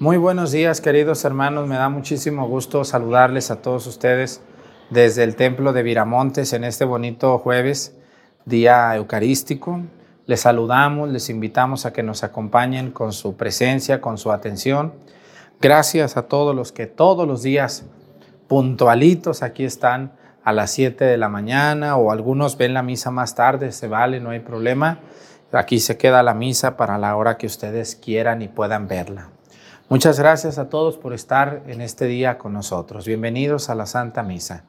Muy buenos días, queridos hermanos. Me da muchísimo gusto saludarles a todos ustedes desde el Templo de Viramontes en este bonito jueves, día eucarístico. Les saludamos, les invitamos a que nos acompañen con su presencia, con su atención. Gracias a todos los que todos los días puntualitos aquí están a las 7 de la mañana o algunos ven la misa más tarde, se vale, no hay problema. Aquí se queda la misa para la hora que ustedes quieran y puedan verla. Muchas gracias a todos por estar en este día con nosotros. Bienvenidos a la Santa Misa.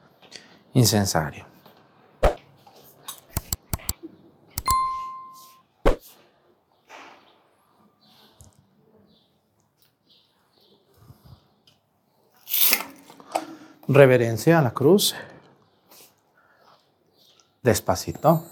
Incensario. Reverencia a la cruz. Despacito.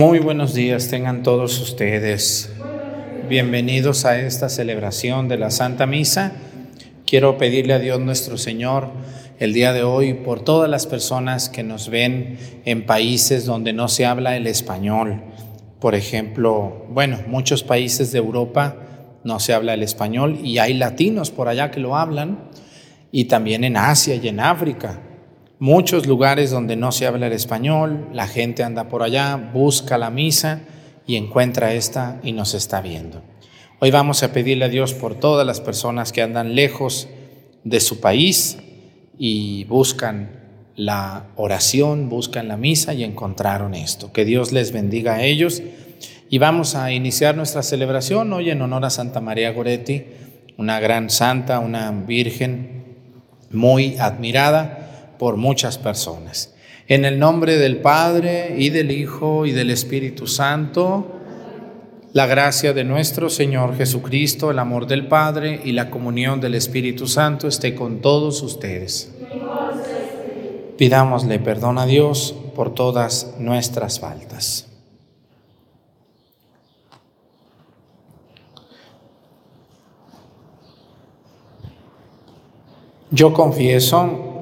Muy buenos días tengan todos ustedes. Bienvenidos a esta celebración de la Santa Misa. Quiero pedirle a Dios nuestro Señor el día de hoy por todas las personas que nos ven en países donde no se habla el español. Por ejemplo, bueno, muchos países de Europa no se habla el español y hay latinos por allá que lo hablan y también en Asia y en África muchos lugares donde no se habla el español, la gente anda por allá, busca la misa y encuentra esta y nos está viendo. Hoy vamos a pedirle a Dios por todas las personas que andan lejos de su país y buscan la oración, buscan la misa y encontraron esto. Que Dios les bendiga a ellos. Y vamos a iniciar nuestra celebración hoy en honor a Santa María Goretti, una gran santa, una virgen muy admirada por muchas personas. En el nombre del Padre y del Hijo y del Espíritu Santo, la gracia de nuestro Señor Jesucristo, el amor del Padre y la comunión del Espíritu Santo esté con todos ustedes. Pidámosle perdón a Dios por todas nuestras faltas. Yo confieso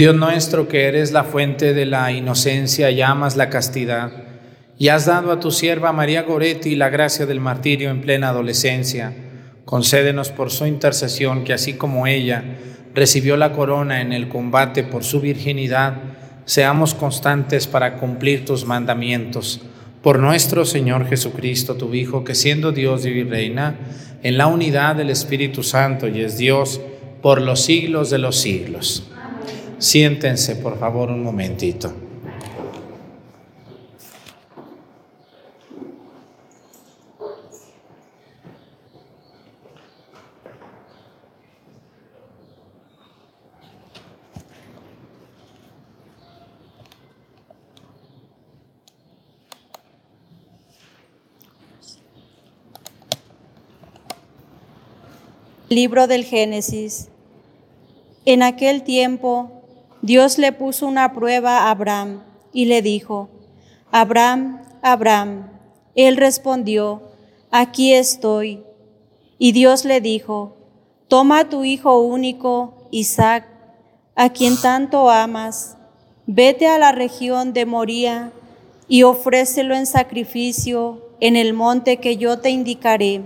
Dios nuestro, que eres la fuente de la inocencia y amas la castidad, y has dado a tu sierva María Goretti la gracia del martirio en plena adolescencia, concédenos por su intercesión que así como ella recibió la corona en el combate por su virginidad, seamos constantes para cumplir tus mandamientos. Por nuestro Señor Jesucristo, tu Hijo, que siendo Dios y reina, en la unidad del Espíritu Santo y es Dios, por los siglos de los siglos. Siéntense, por favor, un momentito. Libro del Génesis. En aquel tiempo, Dios le puso una prueba a Abraham y le dijo, Abraham, Abraham. Él respondió, aquí estoy. Y Dios le dijo, toma a tu hijo único, Isaac, a quien tanto amas, vete a la región de Moría y ofrécelo en sacrificio en el monte que yo te indicaré.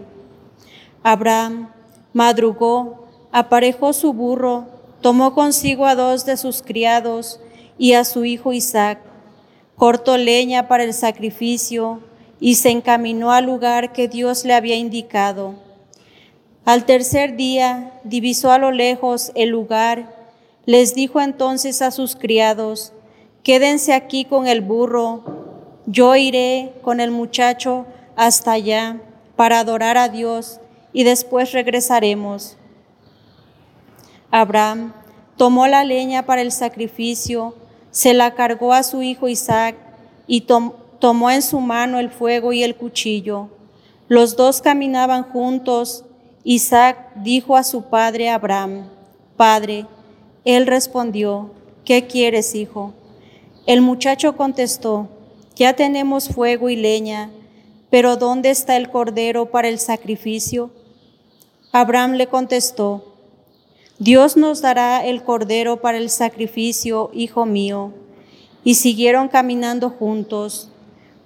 Abraham madrugó, aparejó su burro, tomó consigo a dos de sus criados y a su hijo Isaac, cortó leña para el sacrificio y se encaminó al lugar que Dios le había indicado. Al tercer día divisó a lo lejos el lugar, les dijo entonces a sus criados, quédense aquí con el burro, yo iré con el muchacho hasta allá para adorar a Dios y después regresaremos. Abraham tomó la leña para el sacrificio, se la cargó a su hijo Isaac y tomó en su mano el fuego y el cuchillo. Los dos caminaban juntos. Isaac dijo a su padre Abraham, Padre, él respondió, ¿qué quieres, hijo? El muchacho contestó, ya tenemos fuego y leña, pero ¿dónde está el cordero para el sacrificio? Abraham le contestó, Dios nos dará el cordero para el sacrificio, hijo mío. Y siguieron caminando juntos.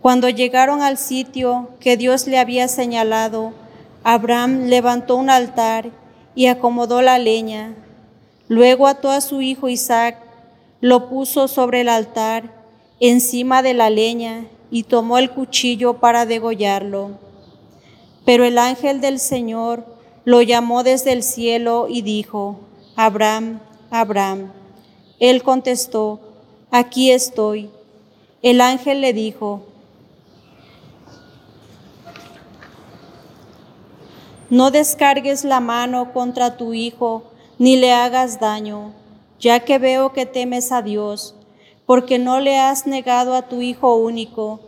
Cuando llegaron al sitio que Dios le había señalado, Abraham levantó un altar y acomodó la leña. Luego ató a su hijo Isaac, lo puso sobre el altar, encima de la leña, y tomó el cuchillo para degollarlo. Pero el ángel del Señor lo llamó desde el cielo y dijo, Abraham, Abraham. Él contestó, aquí estoy. El ángel le dijo, no descargues la mano contra tu hijo, ni le hagas daño, ya que veo que temes a Dios, porque no le has negado a tu hijo único.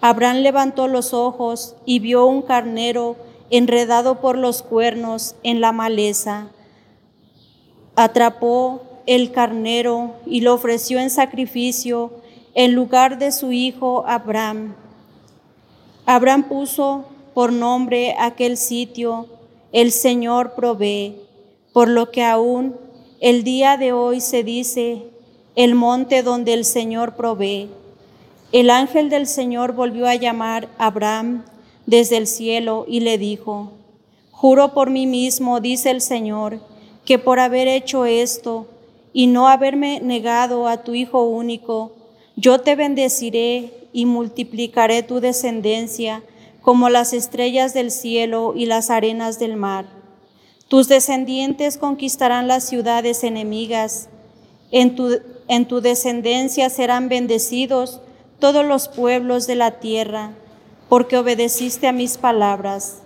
Abraham levantó los ojos y vio un carnero enredado por los cuernos en la maleza. Atrapó el carnero y lo ofreció en sacrificio en lugar de su hijo Abraham. Abraham puso por nombre aquel sitio, el Señor provee, por lo que aún el día de hoy se dice, el monte donde el Señor provee. El ángel del Señor volvió a llamar a Abraham desde el cielo y le dijo, Juro por mí mismo, dice el Señor, que por haber hecho esto y no haberme negado a tu Hijo único, yo te bendeciré y multiplicaré tu descendencia como las estrellas del cielo y las arenas del mar. Tus descendientes conquistarán las ciudades enemigas. En tu, en tu descendencia serán bendecidos todos los pueblos de la tierra, porque obedeciste a mis palabras.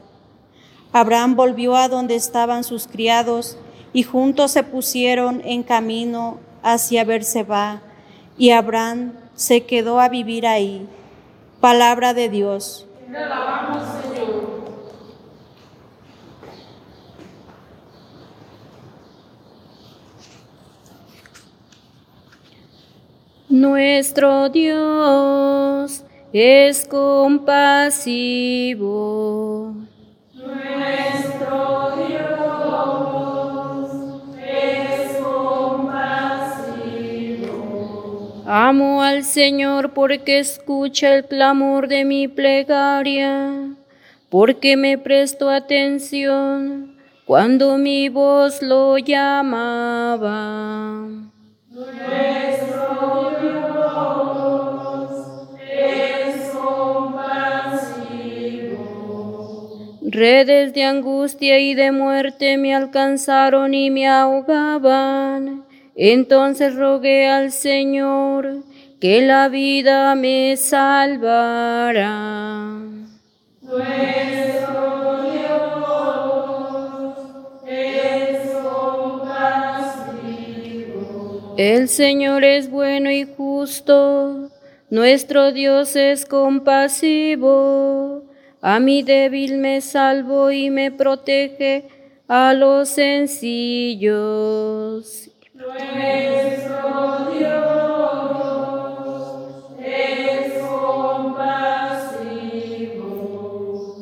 Abraham volvió a donde estaban sus criados y juntos se pusieron en camino hacia Berseba, y Abraham se quedó a vivir ahí. Palabra de Dios. Nuestro Dios es compasivo. Nuestro Dios es compasivo. Amo al Señor porque escucha el clamor de mi plegaria, porque me prestó atención cuando mi voz lo llamaba. Nuestro Redes de angustia y de muerte me alcanzaron y me ahogaban. Entonces rogué al Señor que la vida me salvara. Nuestro Dios es compasivo. El Señor es bueno y justo, nuestro Dios es compasivo. A mi débil me salvo y me protege a los sencillos. Nuestro Dios es compasivo.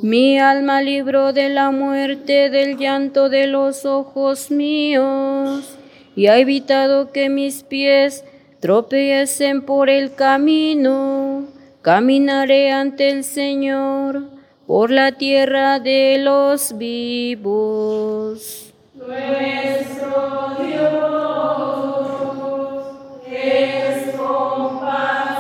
Mi alma libró de la muerte, del llanto de los ojos míos, y ha evitado que mis pies tropiecen por el camino. Caminaré ante el Señor por la tierra de los vivos. Nuestro Dios es compasivo.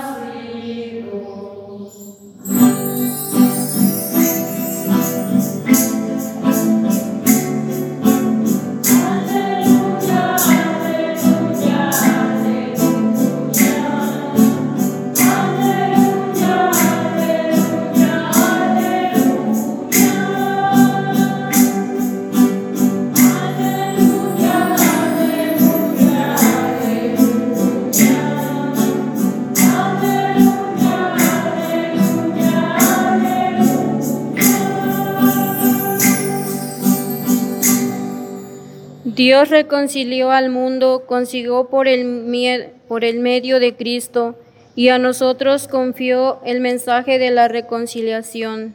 Dios reconcilió al mundo, consiguió por el, por el medio de Cristo y a nosotros confió el mensaje de la reconciliación.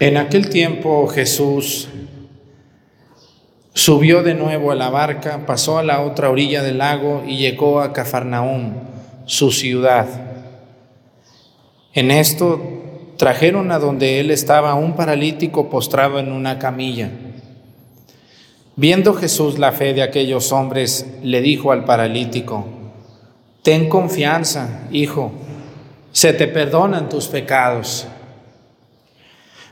En aquel tiempo Jesús Subió de nuevo a la barca, pasó a la otra orilla del lago y llegó a Cafarnaúm, su ciudad. En esto trajeron a donde él estaba un paralítico postrado en una camilla. Viendo Jesús la fe de aquellos hombres, le dijo al paralítico, Ten confianza, hijo, se te perdonan tus pecados.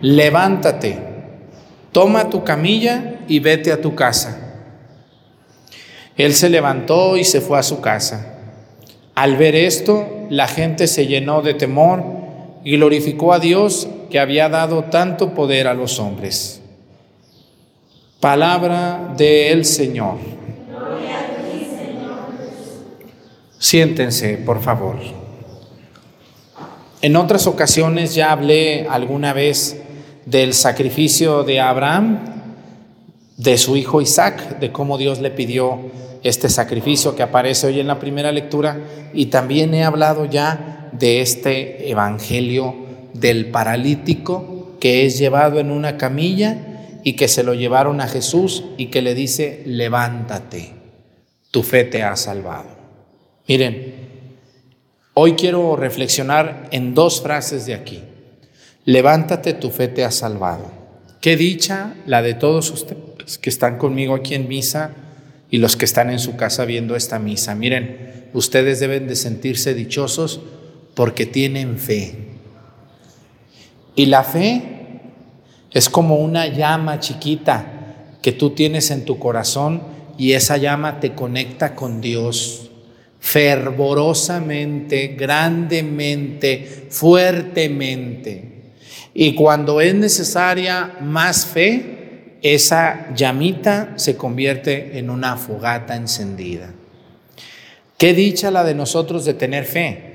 levántate, toma tu camilla y vete a tu casa. Él se levantó y se fue a su casa. Al ver esto, la gente se llenó de temor y glorificó a Dios que había dado tanto poder a los hombres. Palabra del Señor. Siéntense, por favor. En otras ocasiones ya hablé alguna vez del sacrificio de Abraham, de su hijo Isaac, de cómo Dios le pidió este sacrificio que aparece hoy en la primera lectura, y también he hablado ya de este evangelio del paralítico que es llevado en una camilla y que se lo llevaron a Jesús y que le dice, levántate, tu fe te ha salvado. Miren, hoy quiero reflexionar en dos frases de aquí. Levántate, tu fe te ha salvado. Qué dicha la de todos ustedes que están conmigo aquí en misa y los que están en su casa viendo esta misa. Miren, ustedes deben de sentirse dichosos porque tienen fe. Y la fe es como una llama chiquita que tú tienes en tu corazón y esa llama te conecta con Dios fervorosamente, grandemente, fuertemente. Y cuando es necesaria más fe, esa llamita se convierte en una fogata encendida. Qué dicha la de nosotros de tener fe.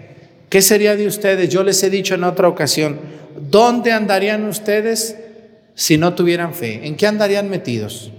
¿Qué sería de ustedes? Yo les he dicho en otra ocasión, ¿dónde andarían ustedes si no tuvieran fe? ¿En qué andarían metidos?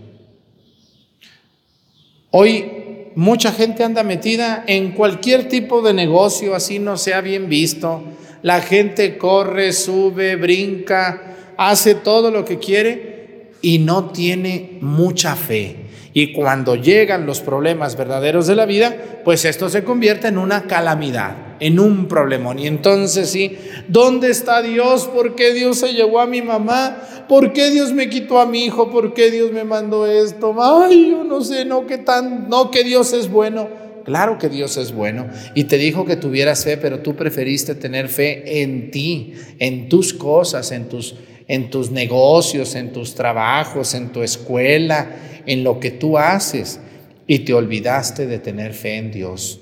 Hoy mucha gente anda metida en cualquier tipo de negocio, así no sea bien visto. La gente corre, sube, brinca, hace todo lo que quiere y no tiene mucha fe. Y cuando llegan los problemas verdaderos de la vida, pues esto se convierte en una calamidad, en un problemón. Y entonces sí, ¿dónde está Dios? ¿Por qué Dios se llevó a mi mamá? ¿Por qué Dios me quitó a mi hijo? ¿Por qué Dios me mandó esto? Ay, yo no sé, no que tan, no que Dios es bueno. Claro que Dios es bueno y te dijo que tuvieras fe, pero tú preferiste tener fe en ti, en tus cosas, en tus en tus negocios, en tus trabajos, en tu escuela, en lo que tú haces y te olvidaste de tener fe en Dios.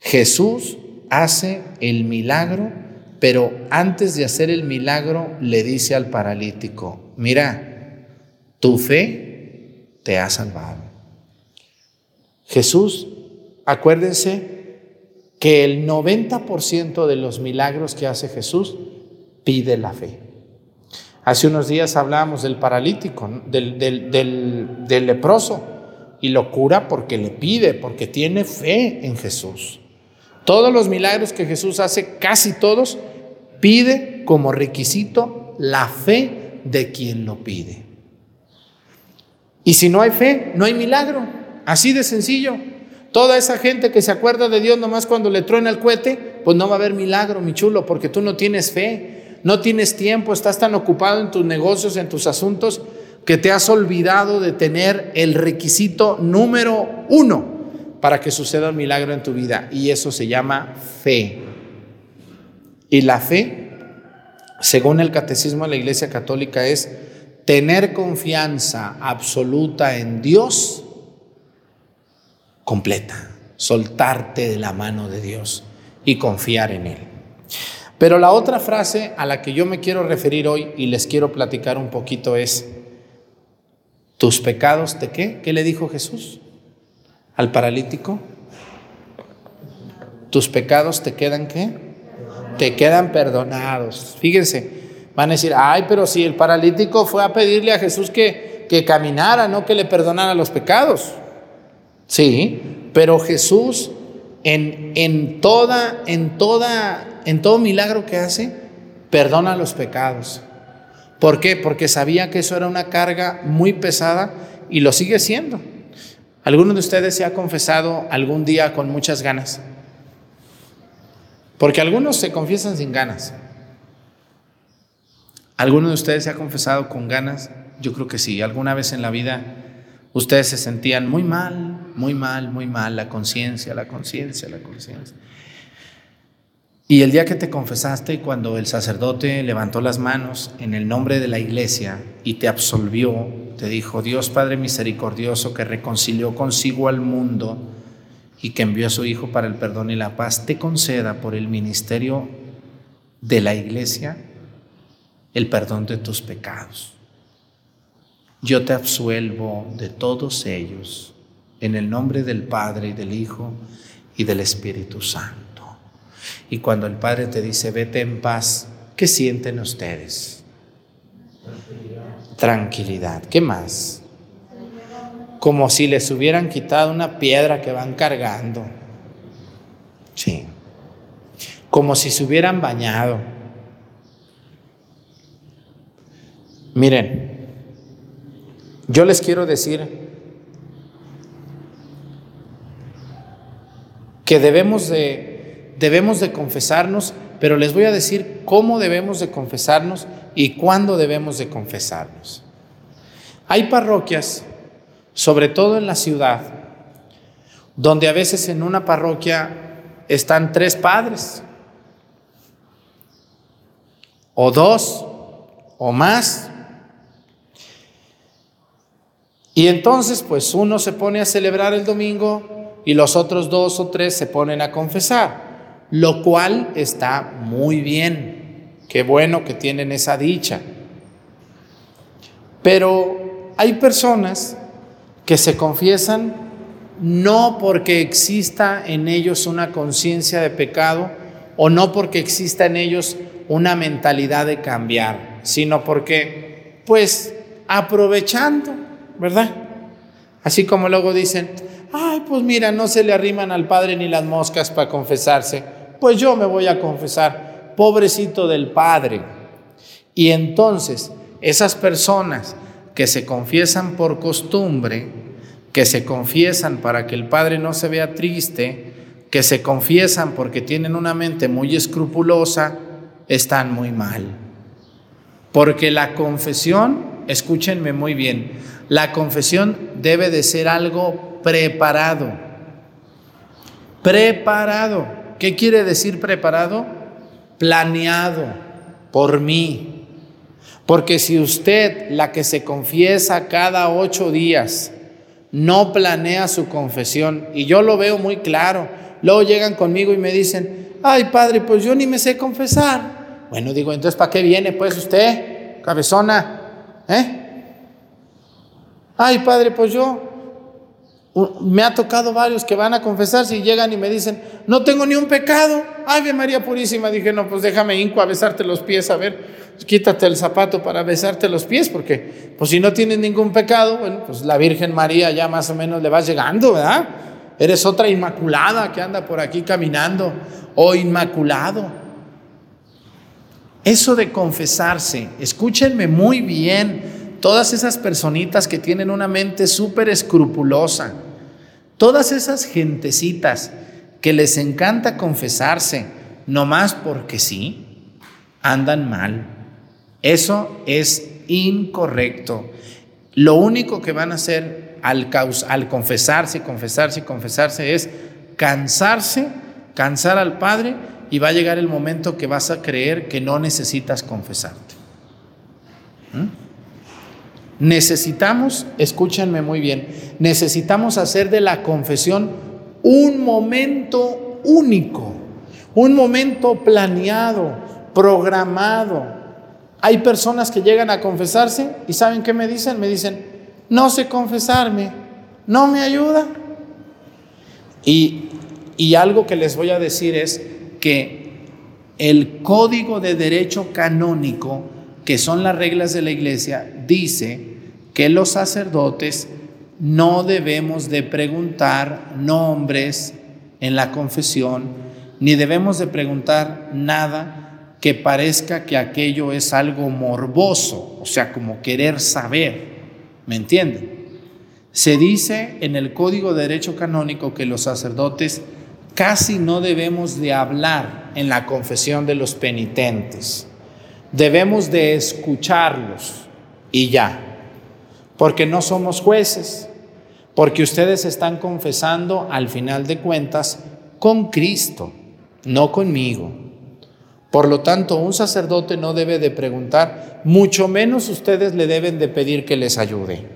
Jesús hace el milagro, pero antes de hacer el milagro le dice al paralítico, mira, tu fe te ha salvado. Jesús, acuérdense que el 90% de los milagros que hace Jesús pide la fe. Hace unos días hablábamos del paralítico, del, del, del, del, leproso, y lo cura porque le pide, porque tiene fe en Jesús. Todos los milagros que Jesús hace, casi todos, pide como requisito la fe de quien lo pide. Y si no hay fe, no hay milagro. Así de sencillo. Toda esa gente que se acuerda de Dios nomás cuando le truena el cohete, pues no va a haber milagro, mi chulo, porque tú no tienes fe, no tienes tiempo, estás tan ocupado en tus negocios, en tus asuntos, que te has olvidado de tener el requisito número uno para que suceda un milagro en tu vida. Y eso se llama fe. Y la fe, según el catecismo de la Iglesia Católica, es tener confianza absoluta en Dios completa, soltarte de la mano de Dios y confiar en Él. Pero la otra frase a la que yo me quiero referir hoy y les quiero platicar un poquito es, ¿Tus pecados te qué? ¿Qué le dijo Jesús al paralítico? ¿Tus pecados te quedan qué? Te quedan perdonados. Fíjense, van a decir, ay, pero si el paralítico fue a pedirle a Jesús que, que caminara, no que le perdonara los pecados. Sí, pero Jesús en, en, toda, en, toda, en todo milagro que hace, perdona los pecados. ¿Por qué? Porque sabía que eso era una carga muy pesada y lo sigue siendo. ¿Alguno de ustedes se ha confesado algún día con muchas ganas? Porque algunos se confiesan sin ganas. ¿Alguno de ustedes se ha confesado con ganas? Yo creo que sí. ¿Alguna vez en la vida ustedes se sentían muy mal, muy mal, muy mal? La conciencia, la conciencia, la conciencia. Y el día que te confesaste, cuando el sacerdote levantó las manos en el nombre de la iglesia y te absolvió, te dijo, Dios Padre misericordioso que reconcilió consigo al mundo y que envió a su Hijo para el perdón y la paz, te conceda por el ministerio de la iglesia el perdón de tus pecados. Yo te absuelvo de todos ellos en el nombre del Padre y del Hijo y del Espíritu Santo. Y cuando el Padre te dice, vete en paz, ¿qué sienten ustedes? Tranquilidad. ¿Qué más? Como si les hubieran quitado una piedra que van cargando. Sí. Como si se hubieran bañado. Miren, yo les quiero decir que debemos de, debemos de confesarnos, pero les voy a decir cómo debemos de confesarnos y cuándo debemos de confesarnos. Hay parroquias, sobre todo en la ciudad, donde a veces en una parroquia están tres padres, o dos, o más. Y entonces, pues uno se pone a celebrar el domingo y los otros dos o tres se ponen a confesar, lo cual está muy bien. Qué bueno que tienen esa dicha. Pero hay personas que se confiesan no porque exista en ellos una conciencia de pecado o no porque exista en ellos una mentalidad de cambiar, sino porque, pues, aprovechando, ¿verdad? Así como luego dicen, ay, pues mira, no se le arriman al Padre ni las moscas para confesarse, pues yo me voy a confesar, pobrecito del Padre. Y entonces, esas personas que se confiesan por costumbre, que se confiesan para que el Padre no se vea triste, que se confiesan porque tienen una mente muy escrupulosa, están muy mal. Porque la confesión, escúchenme muy bien, la confesión debe de ser algo preparado. Preparado. ¿Qué quiere decir preparado? Planeado por mí. Porque si usted, la que se confiesa cada ocho días, no planea su confesión, y yo lo veo muy claro, luego llegan conmigo y me dicen, ay padre, pues yo ni me sé confesar. Bueno, digo, entonces ¿para qué viene pues usted, cabezona? ¿Eh? Ay padre, pues yo, me ha tocado varios que van a confesarse y llegan y me dicen, no tengo ni un pecado. Ave María Purísima, dije, no, pues déjame hinco a besarte los pies, a ver, quítate el zapato para besarte los pies, porque pues si no tienes ningún pecado, bueno, pues la Virgen María ya más o menos le va llegando, ¿verdad? Eres otra inmaculada que anda por aquí caminando, o inmaculado. Eso de confesarse, escúchenme muy bien, todas esas personitas que tienen una mente súper escrupulosa, todas esas gentecitas que les encanta confesarse, nomás porque sí, andan mal. Eso es incorrecto. Lo único que van a hacer al, confesarse, confesarse, confesarse es cansarse, cansar al Padre y va a llegar el momento que vas a creer que no necesitas confesarte. ¿Mm? Necesitamos, escúchenme muy bien, necesitamos hacer de la confesión un momento único, un momento planeado, programado. Hay personas que llegan a confesarse y ¿saben qué me dicen? Me dicen, no sé confesarme, ¿no me ayuda? Y, y algo que les voy a decir es que el código de derecho canónico, que son las reglas de la iglesia, dice que los sacerdotes no debemos de preguntar nombres en la confesión, ni debemos de preguntar nada que parezca que aquello es algo morboso, o sea, como querer saber. ¿Me entienden? Se dice en el Código de Derecho Canónico que los sacerdotes casi no debemos de hablar en la confesión de los penitentes. Debemos de escucharlos y ya, porque no somos jueces, porque ustedes están confesando al final de cuentas con Cristo, no conmigo. Por lo tanto, un sacerdote no debe de preguntar, mucho menos ustedes le deben de pedir que les ayude.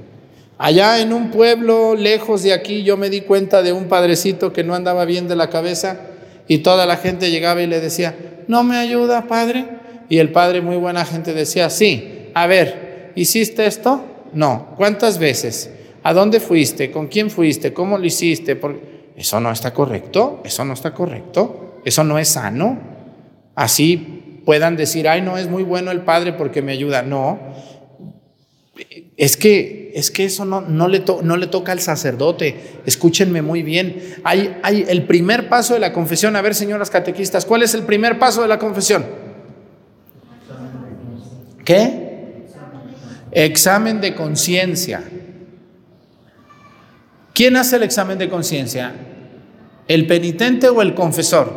Allá en un pueblo lejos de aquí yo me di cuenta de un padrecito que no andaba bien de la cabeza y toda la gente llegaba y le decía, ¿no me ayuda, padre? Y el padre, muy buena gente, decía, sí, a ver, ¿hiciste esto? No. ¿Cuántas veces? ¿A dónde fuiste? ¿Con quién fuiste? ¿Cómo lo hiciste? Eso no está correcto, eso no está correcto, eso no es sano. Así puedan decir, ay, no es muy bueno el padre porque me ayuda. No, es que, es que eso no, no, le to- no le toca al sacerdote. Escúchenme muy bien. Hay, hay el primer paso de la confesión. A ver, señoras catequistas, ¿cuál es el primer paso de la confesión? ¿Qué? Examen de conciencia. ¿Quién hace el examen de conciencia? ¿El penitente o el confesor?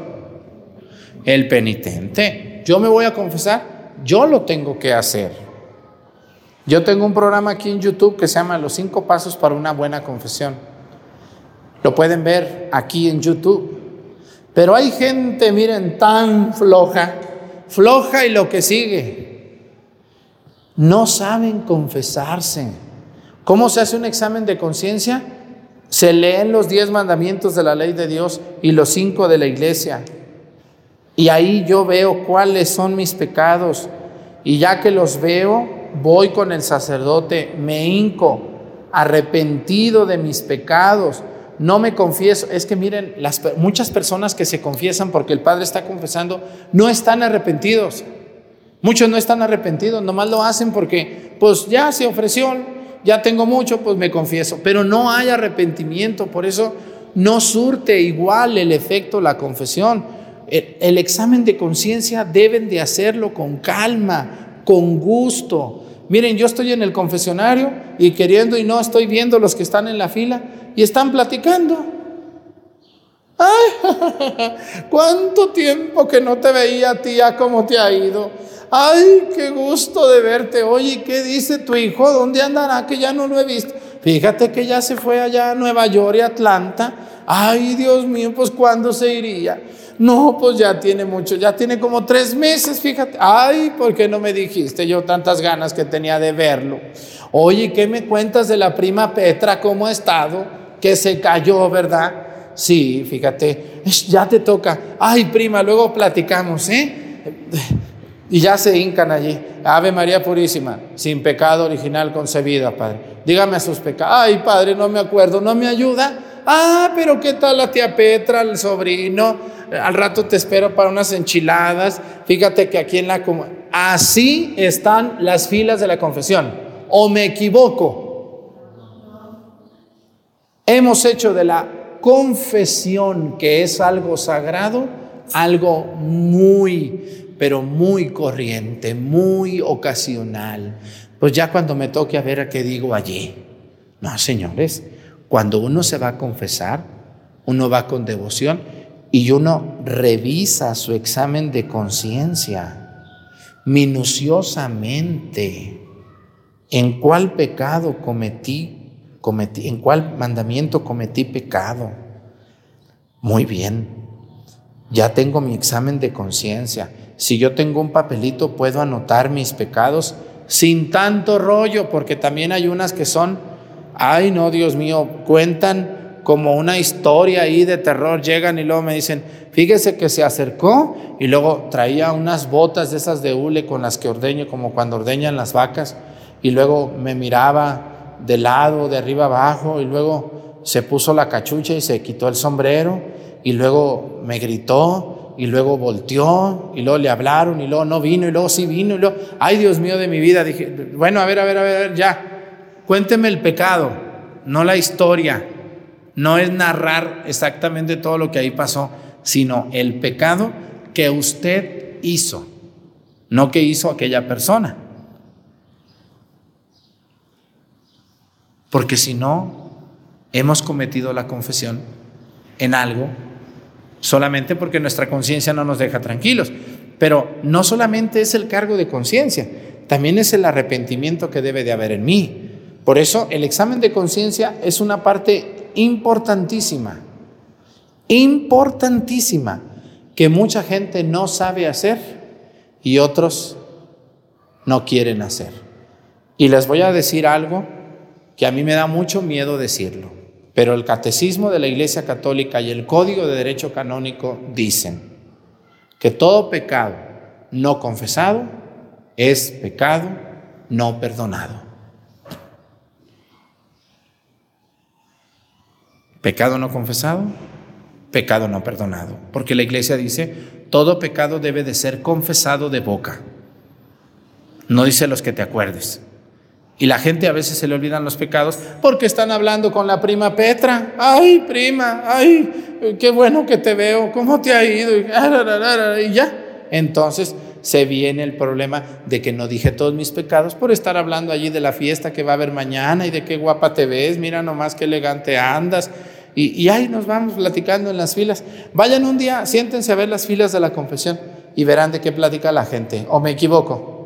El penitente. Yo me voy a confesar, yo lo tengo que hacer. Yo tengo un programa aquí en YouTube que se llama Los cinco pasos para una buena confesión. Lo pueden ver aquí en YouTube. Pero hay gente, miren, tan floja, floja y lo que sigue. No saben confesarse. ¿Cómo se hace un examen de conciencia? Se leen los diez mandamientos de la ley de Dios y los cinco de la iglesia. Y ahí yo veo cuáles son mis pecados. Y ya que los veo, voy con el sacerdote, me hinco, arrepentido de mis pecados. No me confieso. Es que miren, las, muchas personas que se confiesan porque el Padre está confesando, no están arrepentidos. Muchos no están arrepentidos, nomás lo hacen porque, pues ya se ofreció, ya tengo mucho, pues me confieso. Pero no hay arrepentimiento, por eso no surte igual el efecto la confesión. El, examen de conciencia deben de hacerlo con calma, con gusto. Miren, yo estoy en el confesionario y queriendo y no estoy viendo los que están en la fila y están platicando. Ay, cuánto tiempo que no te veía, tía, cómo te ha ido. Ay, qué gusto de verte. Oye, ¿qué dice tu hijo? ¿Dónde andará? Que ya no lo he visto. Fíjate que ya se fue allá a Nueva York y Atlanta. Ay, Dios mío, pues ¿cuándo se iría? No, pues ya tiene mucho, ya tiene como tres meses, fíjate. Ay, ¿por qué no me dijiste yo tantas ganas que tenía de verlo? Oye, ¿qué me cuentas de la prima Petra? ¿Cómo ha estado? Que se cayó, ¿verdad? Sí, fíjate, ya te toca. Ay, prima, luego platicamos, ¿eh? Y ya se hincan allí. Ave María Purísima, sin pecado original concebida, Padre. Dígame sus pecados. Ay, Padre, no me acuerdo, ¿no me ayuda? Ah, pero ¿qué tal la tía Petra, el sobrino? Al rato te espero para unas enchiladas. Fíjate que aquí en la... Así están las filas de la confesión. ¿O me equivoco? Hemos hecho de la confesión, que es algo sagrado, algo muy, pero muy corriente, muy ocasional. Pues ya cuando me toque a ver a qué digo allí. No, señores, cuando uno se va a confesar, uno va con devoción y uno revisa su examen de conciencia minuciosamente. ¿En cuál pecado cometí, cometí, en cuál mandamiento cometí pecado? Muy bien. Ya tengo mi examen de conciencia. Si yo tengo un papelito, puedo anotar mis pecados sin tanto rollo, porque también hay unas que son, ay no, Dios mío, cuentan como una historia ahí de terror, llegan y luego me dicen, fíjese que se acercó y luego traía unas botas de esas de hule con las que ordeño, como cuando ordeñan las vacas, y luego me miraba de lado, de arriba abajo, y luego se puso la cachucha y se quitó el sombrero, y luego me gritó, y luego volteó, y luego le hablaron, y luego no vino, y luego sí vino, y luego, ay Dios mío de mi vida, dije, bueno, a ver, a ver, a ver, ya, cuénteme el pecado, no la historia, no es narrar exactamente todo lo que ahí pasó, sino el pecado que usted hizo, no que hizo aquella persona. Porque si no, hemos cometido la confesión en algo solamente porque nuestra conciencia no nos deja tranquilos. Pero no solamente es el cargo de conciencia, también es el arrepentimiento que debe de haber en mí. Por eso el examen de conciencia es una parte importantísima, importantísima, que mucha gente no sabe hacer y otros no quieren hacer. Y les voy a decir algo que a mí me da mucho miedo decirlo, pero el catecismo de la Iglesia Católica y el Código de Derecho Canónico dicen que todo pecado no confesado es pecado no perdonado. Pecado no confesado, pecado no perdonado. Porque la iglesia dice, todo pecado debe de ser confesado de boca. No dice los que te acuerdes. Y la gente a veces se le olvidan los pecados porque están hablando con la prima Petra. Ay, prima, ay, qué bueno que te veo, ¿cómo te ha ido? Y ya. Entonces se viene el problema de que no dije todos mis pecados por estar hablando allí de la fiesta que va a haber mañana y de qué guapa te ves, mira nomás qué elegante andas. Y, y ahí nos vamos platicando en las filas. Vayan un día, siéntense a ver las filas de la confesión y verán de qué platica la gente. ¿O me equivoco?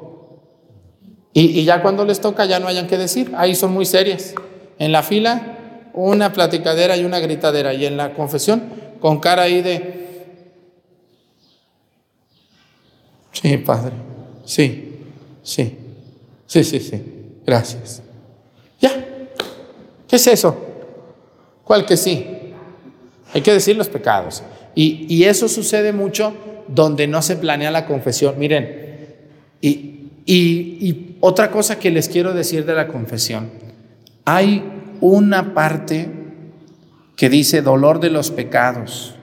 Y, ya cuando les toca ya no hayan que decir, ahí son muy serias. En la fila, una platicadera y una gritadera. Y en la confesión, con cara ahí de... Sí, Padre. Sí, sí. Sí, sí, sí. Gracias. Ya. ¿Qué es eso? ¿Cuál que sí? Hay que decir los pecados. Y, y eso sucede mucho donde no se planea la confesión. Miren, y, y, otra cosa que les quiero decir de la confesión, hay una parte que dice dolor de los pecados.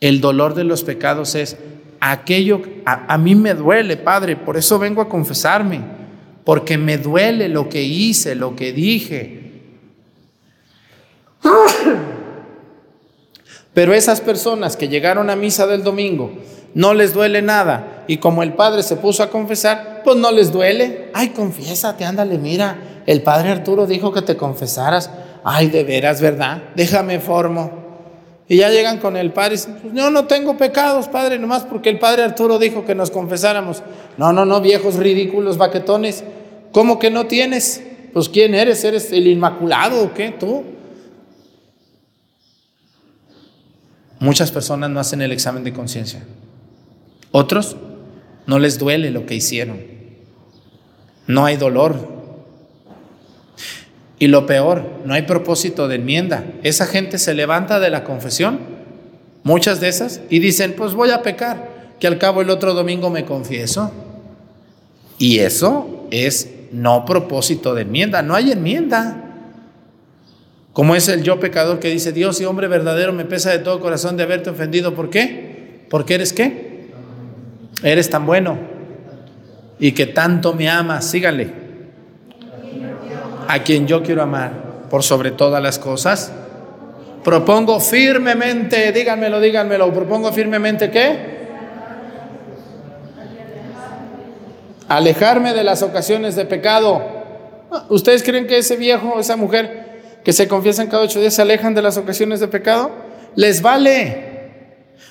El dolor de los pecados es aquello, a, a, mí me duele, Padre, por eso vengo a confesarme, porque me duele lo que hice, lo que dije. Pero esas personas que llegaron a misa del domingo, no les duele nada. Y como el padre se puso a confesar, pues no les duele. Ay, confiésate, ándale, mira, el padre Arturo dijo que te confesaras. Ay, de veras, ¿verdad? Déjame formo. Y ya llegan con el padre y dicen, pues yo no tengo pecados, padre, nomás porque el padre Arturo dijo que nos confesáramos. No, no, no, viejos ridículos, baquetones. ¿Cómo que no tienes? Pues ¿quién eres? ¿Eres el Inmaculado o qué? ¿Tú? Muchas personas no hacen el examen de conciencia. Otros no les duele lo que hicieron. No hay dolor. Y lo peor, no hay propósito de enmienda. Esa gente se levanta de la confesión, muchas de esas, y dicen, pues voy a pecar, que al cabo el otro domingo me confieso. Y eso es no propósito de enmienda, no hay enmienda. Como es el yo pecador que dice, Dios y hombre verdadero, me pesa de todo corazón de haberte ofendido. ¿Por qué? Porque eres qué? Eres tan bueno y que tanto me amas. Síganle. A quien yo quiero amar por sobre todas las cosas. Propongo firmemente, díganmelo, díganmelo, propongo firmemente qué? Alejarme de las ocasiones de pecado. ¿Ustedes creen que ese viejo, esa mujer que se confiesan cada ocho días se alejan de las ocasiones de pecado? Les vale.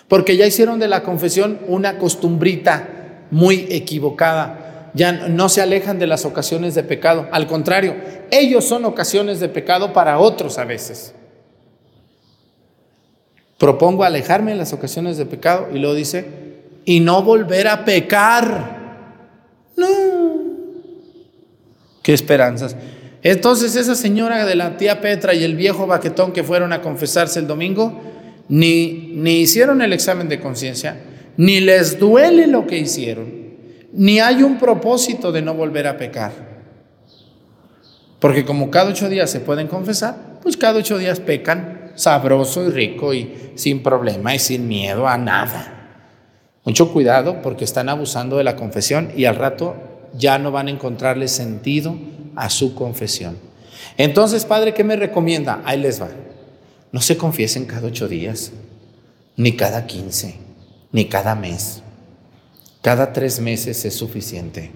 Porque ya hicieron de la confesión una costumbrita muy equivocada. Ya no se alejan de las ocasiones de pecado. Al contrario, ellos son ocasiones de pecado para otros a veces. Propongo alejarme de las ocasiones de pecado y luego dice, y no volver a pecar. No. Qué esperanzas. Entonces esa señora de la tía Petra y el viejo baquetón que fueron a confesarse el domingo, ni, ni hicieron el examen de conciencia, ni les duele lo que hicieron, ni hay un propósito de no volver a pecar. Porque como cada ocho días se pueden confesar, pues cada ocho días pecan sabroso y rico y sin problema y sin miedo a nada. Mucho cuidado porque están abusando de la confesión y al rato ya no van a encontrarle sentido a su confesión. Entonces, Padre, ¿qué me recomienda? Ahí les va. No se confiesen cada ocho días, ni cada quince, ni cada mes. Cada tres meses es suficiente.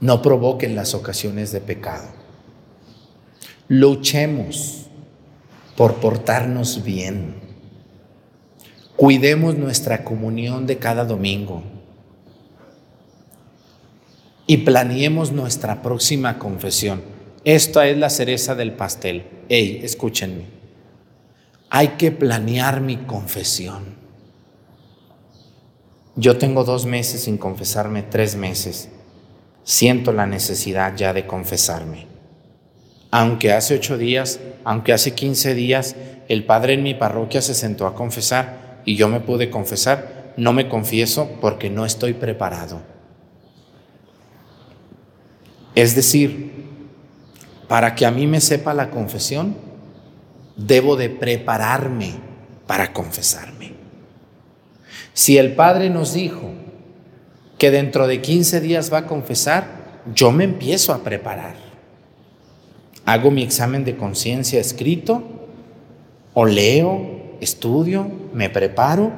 No provoquen las ocasiones de pecado. Luchemos por portarnos bien. Cuidemos nuestra comunión de cada domingo. Y planeemos nuestra próxima confesión. Esta es la cereza del pastel. Ey, escúchenme. Hay que planear mi confesión. Yo tengo dos meses sin confesarme, tres meses. Siento la necesidad ya de confesarme. Aunque hace ocho días, aunque hace quince días, el padre en mi parroquia se sentó a confesar y yo me pude confesar, no me confieso porque no estoy preparado. Es decir, para que a mí me sepa la confesión, debo de prepararme para confesarme. Si el Padre nos dijo que dentro de 15 días va a confesar, yo me empiezo a preparar. Hago mi examen de conciencia escrito, o leo, estudio, me preparo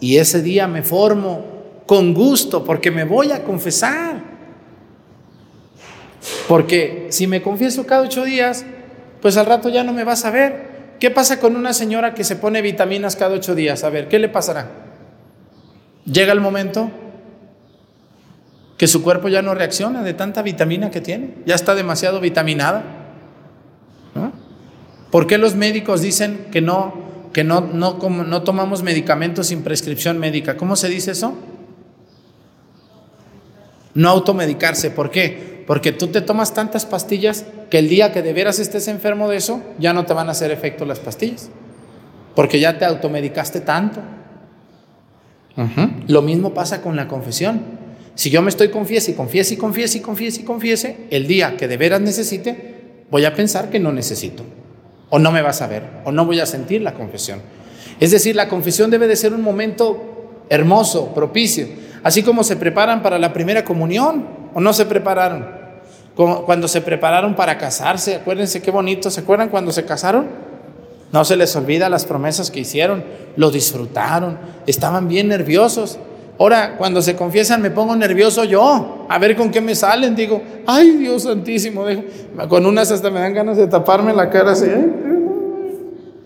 y ese día me formo con gusto porque me voy a confesar. Porque si me confieso cada ocho días, pues al rato ya no me vas a ver. ¿Qué pasa con una señora que se pone vitaminas cada ocho días? A ver, ¿qué le pasará? Llega el momento que su cuerpo ya no reacciona de tanta vitamina que tiene, ya está demasiado vitaminada. ¿Por qué los médicos dicen que no, que no, no, como- no tomamos medicamentos sin prescripción médica? ¿Cómo se dice eso? No automedicarse. ¿Por qué? Porque tú te tomas tantas pastillas que el día que de veras estés enfermo de eso, ya no te van a hacer efecto las pastillas. Porque ya te automedicaste tanto. Lo mismo pasa con la confesión. Si yo me estoy confiese y confiese y confiese y confiese y confiese, el día que de veras necesite, voy a pensar que no necesito. O no me vas a ver, o no voy a sentir la confesión. Es decir, la confesión debe de ser un momento hermoso, propicio. Así como se preparan para la primera comunión, o no se prepararon. Cuando se prepararon para casarse, acuérdense qué bonito, ¿se acuerdan cuando se casaron? No se les olvida las promesas que hicieron, lo disfrutaron, estaban bien nerviosos. Ahora, cuando se confiesan, me pongo nervioso yo, a ver con qué me salen. Digo, ay Dios santísimo, con unas hasta me dan ganas de taparme la cara así. "Ay,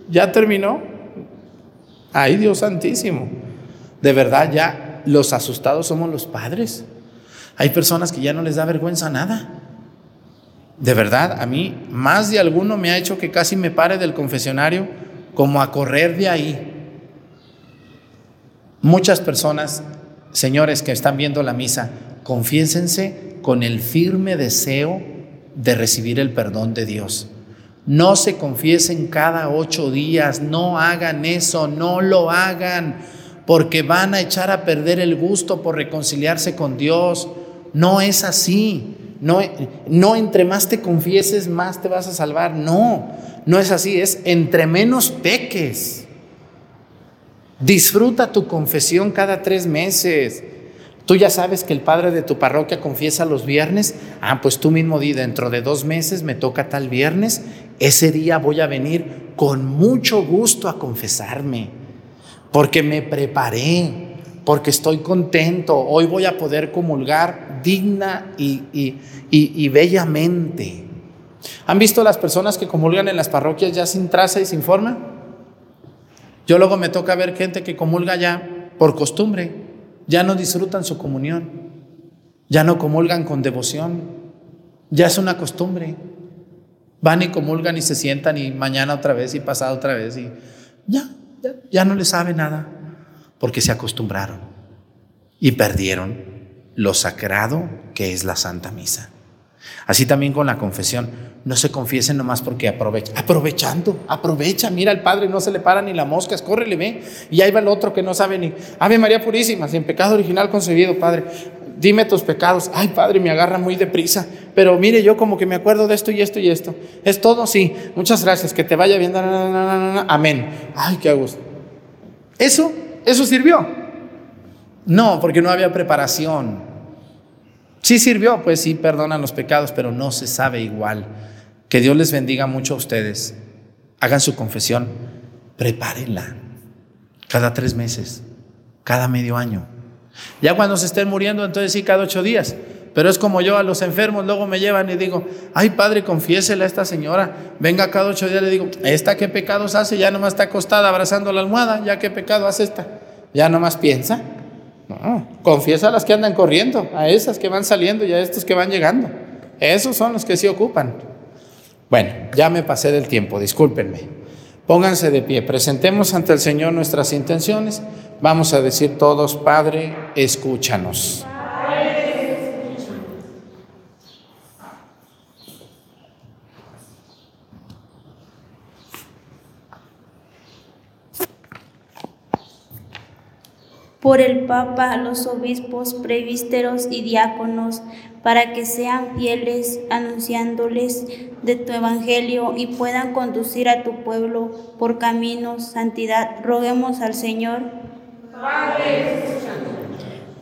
ya terminó. Ay Dios santísimo. De verdad, ya los asustados somos los padres. Hay personas que ya no les da vergüenza nada. De verdad, a mí más de alguno me ha hecho que casi me pare del confesionario como a correr de ahí. Muchas personas, señores que están viendo la misa, confiésense con el firme deseo de recibir el perdón de Dios. No se confiesen cada ocho días, no hagan eso, no lo hagan, porque van a echar a perder el gusto por reconciliarse con Dios. No es así. No, no entre más te confieses, más te vas a salvar. No, no es así. Es entre menos peques. Disfruta tu confesión cada tres meses. Tú ya sabes que el padre de tu parroquia confiesa los viernes. Ah, pues tú mismo di, dentro de dos meses me toca tal viernes. Ese día voy a venir con mucho gusto a confesarme. Porque me preparé, porque estoy contento. Hoy voy a poder comulgar digna y, y- y- y bellamente. ¿Han visto las personas que comulgan en las parroquias ya sin traza y sin forma? Yo luego me toca ver gente que comulga ya por costumbre, ya no disfrutan su comunión, ya no comulgan con devoción, ya es una costumbre. Van y comulgan y se sientan y mañana otra vez y pasado otra vez y ya, ya, ya no les sabe nada porque se acostumbraron y perdieron lo sagrado que es la Santa Misa. Así también con la confesión. No se confiesen nomás porque aprovecha. Aprovechando, aprovecha. Mira, al Padre no se le para ni la mosca, córrele, ve. Y ahí va el otro que no sabe ni. Ave María Purísima, sin pecado original concebido, Padre. dime tus pecados. Ay, Padre, me agarra muy deprisa. Pero mire, yo como que me acuerdo de esto y esto y esto. ¿Es todo? Sí. Muchas gracias. Que te vaya bien. Amén. Ay, qué gusto. ¿Eso? ¿Eso sirvió? No, porque no había preparación. Sí sirvió, pues sí, perdonan los pecados, pero no se sabe igual. Que Dios les bendiga mucho a ustedes. Hagan su confesión. Prepárenla. Cada tres meses. Cada medio año. Ya cuando se estén muriendo, entonces sí, cada ocho días. Pero es como yo a los enfermos, luego me llevan y digo, ay padre, confiésela a esta señora. Venga cada ocho días, le digo, ¿esta qué pecados hace? Ya nomás está acostada abrazando la almohada, ¿ya qué pecado hace esta? Ya nomás piensa. No, confiesa a las que andan corriendo, a esas que van saliendo y a estos que van llegando. Esos son los que se ocupan. Bueno, ya me pasé del tiempo, discúlpenme. Pónganse de pie, presentemos ante el Señor nuestras intenciones. Vamos a decir todos, Padre, escúchanos. Por el Papa, los obispos, presbíteros y diáconos, para que sean fieles anunciándoles de tu evangelio y puedan conducir a tu pueblo por caminos, santidad. Roguemos al Señor.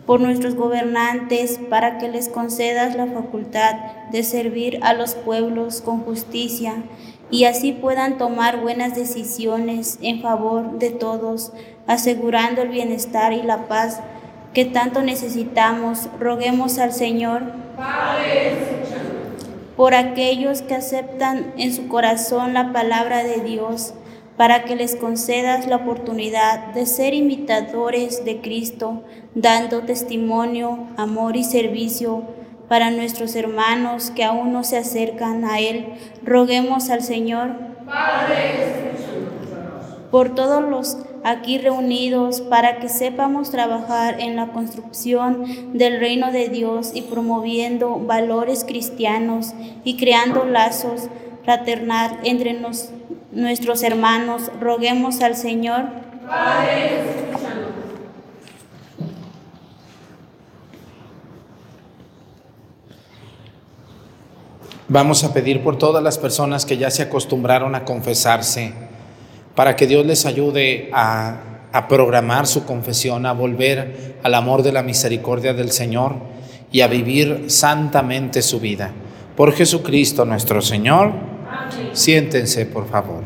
Por nuestros gobernantes, para que les concedas la facultad de servir a los pueblos con justicia y así puedan tomar buenas decisiones en favor de todos, asegurando el bienestar y la paz que tanto necesitamos. Roguemos al Señor por aquellos que aceptan en su corazón la palabra de Dios, para que les concedas la oportunidad de ser imitadores de Cristo, dando testimonio, amor y servicio para nuestros hermanos que aún no se acercan a Él. Roguemos al Señor por todos los aquí reunidos para que sepamos trabajar en la construcción del reino de Dios y promoviendo valores cristianos y creando lazos fraternal entre nos- nuestros hermanos. Roguemos al Señor. Vamos a pedir por todas las personas que ya se acostumbraron a confesarse, para que Dios les ayude a, a programar su confesión, a volver al amor de la misericordia del Señor y a vivir santamente su vida. Por Jesucristo nuestro Señor, siéntense por favor.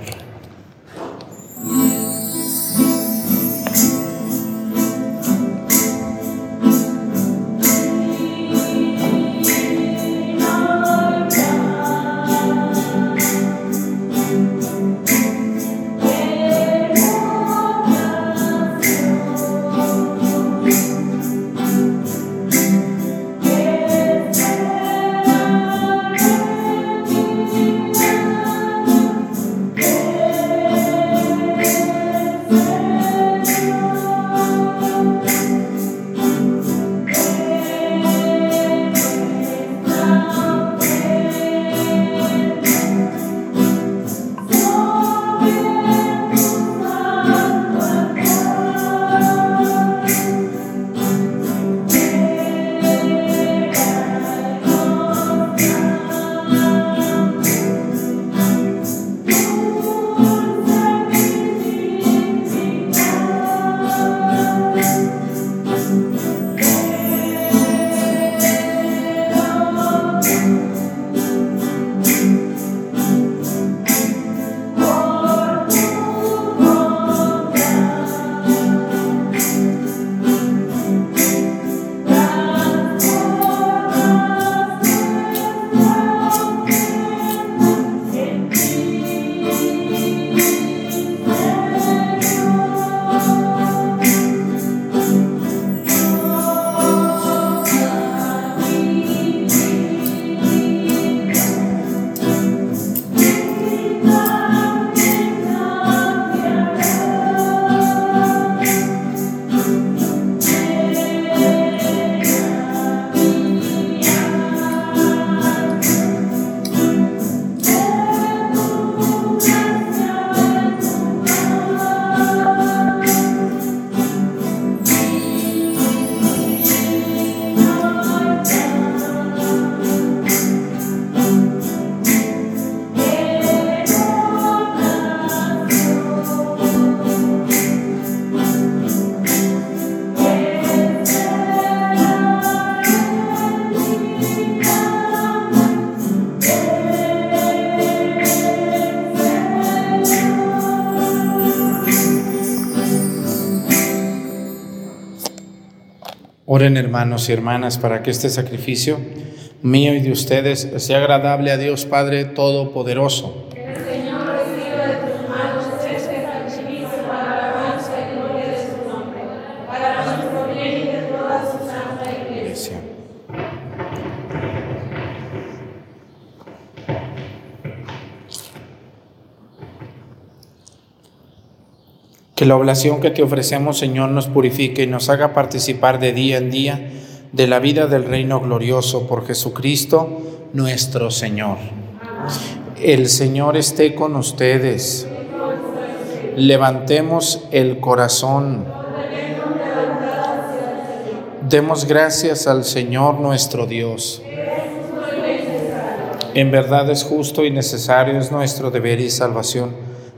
Hermanos y hermanas para que este sacrificio mío y de ustedes sea agradable a Dios Padre Todopoderoso. La oblación que te ofrecemos, Señor, nos purifique y nos haga participar de día en día de la vida del reino glorioso por Jesucristo nuestro Señor. El Señor esté con ustedes. Levantemos el corazón. Demos gracias al Señor nuestro Dios. En verdad es justo y necesario, es nuestro deber y salvación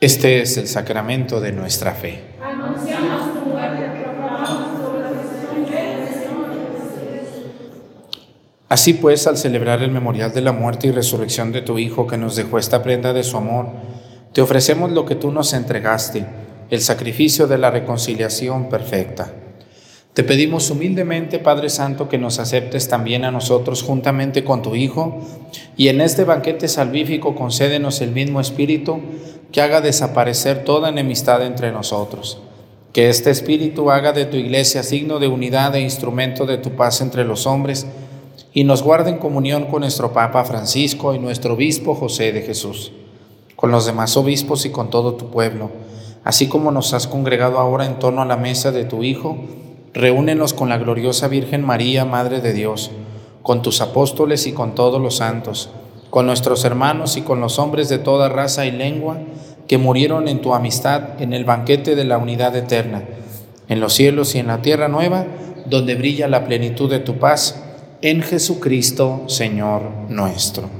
Este es el sacramento de nuestra fe. Así pues, al celebrar el memorial de la muerte y resurrección de tu Hijo que nos dejó esta prenda de su amor, te ofrecemos lo que tú nos entregaste, el sacrificio de la reconciliación perfecta. Te pedimos humildemente, Padre Santo, que nos aceptes también a nosotros juntamente con tu Hijo, y en este banquete salvífico concédenos el mismo Espíritu que haga desaparecer toda enemistad entre nosotros. Que este Espíritu haga de tu iglesia signo de unidad e instrumento de tu paz entre los hombres, y nos guarde en comunión con nuestro Papa Francisco y nuestro Obispo José de Jesús, con los demás obispos y con todo tu pueblo, así como nos has congregado ahora en torno a la mesa de tu Hijo, reúnenos con la gloriosa Virgen María, Madre de Dios, con tus apóstoles y con todos los santos, con nuestros hermanos y con los hombres de toda raza y lengua que murieron en tu amistad en el banquete de la unidad eterna, en los cielos y en la tierra nueva, donde brilla la plenitud de tu paz en Jesucristo, Señor nuestro.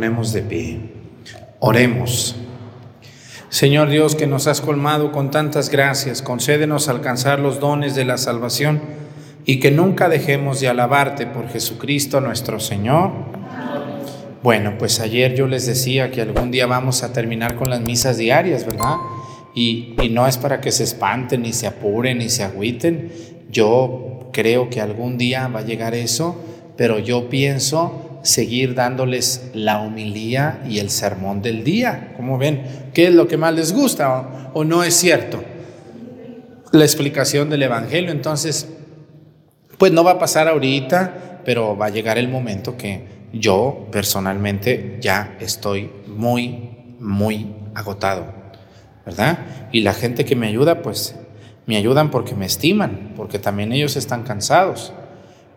Ponemos de pie. Oremos. Señor Dios, que nos has colmado con tantas gracias, concédenos alcanzar los dones de la salvación y que nunca dejemos de alabarte por Jesucristo nuestro Señor. Bueno, pues ayer yo les decía que algún día vamos a terminar con las misas diarias, ¿verdad? Y, no es para que se espanten, ni se apuren, ni se agüiten. Yo creo que algún día va a llegar eso, pero yo pienso seguir dándoles la homilía y el sermón del día. ¿Cómo ven? ¿Qué es lo que más les gusta o, o no es cierto? La explicación del Evangelio. Entonces, pues no va a pasar ahorita, pero va a llegar el momento que yo personalmente ya estoy muy, muy agotado, ¿verdad? Y la gente que me ayuda, pues me ayudan porque me estiman, porque también ellos están cansados,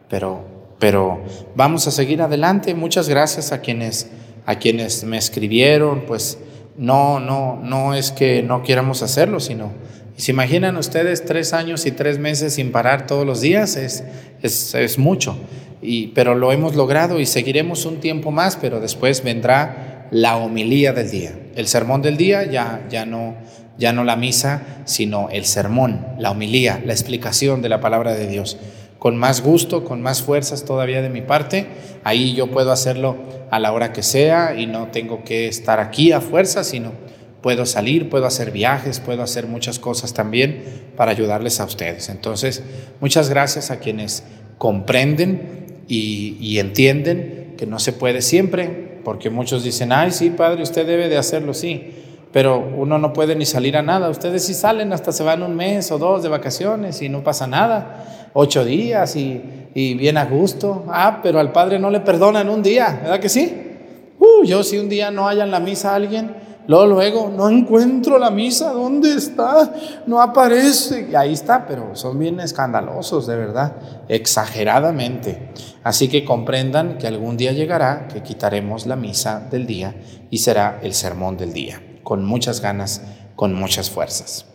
pero, pero vamos a seguir adelante. Muchas gracias a quienes, a quienes me escribieron, pues no, no, no es que no quieramos hacerlo, sino ¿Se imaginan ustedes tres años y tres meses sin parar todos los días? Es, es, es, mucho, y, pero lo hemos logrado y seguiremos un tiempo más, pero después vendrá la homilía del día. El sermón del día ya, ya, no, ya no la misa, sino el sermón, la homilía, la explicación de la palabra de Dios. Con más gusto, con más fuerzas todavía de mi parte, ahí yo puedo hacerlo a la hora que sea y no tengo que estar aquí a fuerza, sino puedo salir, puedo hacer viajes, puedo hacer muchas cosas también para ayudarles a ustedes. Entonces, muchas gracias a quienes comprenden y, entienden que no se puede siempre, porque muchos dicen, ay, sí, padre, usted debe de hacerlo, sí, pero uno no puede ni salir a nada. Ustedes sí salen, hasta se van un mes o dos de vacaciones y no pasa nada, ocho días y, y bien a gusto. Ah, pero al padre no le perdonan un día, ¿verdad que sí? Uh, yo si un día no hayan la misa a alguien, Luego, luego, no encuentro la misa, ¿dónde está? No aparece. Y ahí está, pero son bien escandalosos, de verdad, exageradamente. Así que comprendan que algún día llegará que quitaremos la misa del día y será el sermón del día, con muchas ganas, con muchas fuerzas.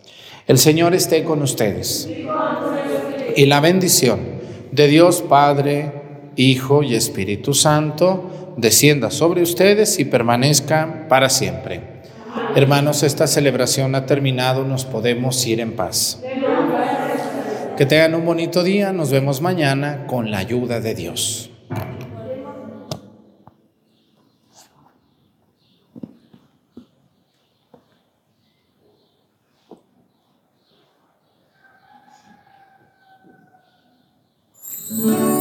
El Señor esté con ustedes. Y la bendición de Dios Padre, Hijo y Espíritu Santo descienda sobre ustedes y permanezca para siempre. Hermanos, esta celebración ha terminado, nos podemos ir en paz. Que tengan un bonito día, nos vemos mañana con la ayuda de Dios. 嗯。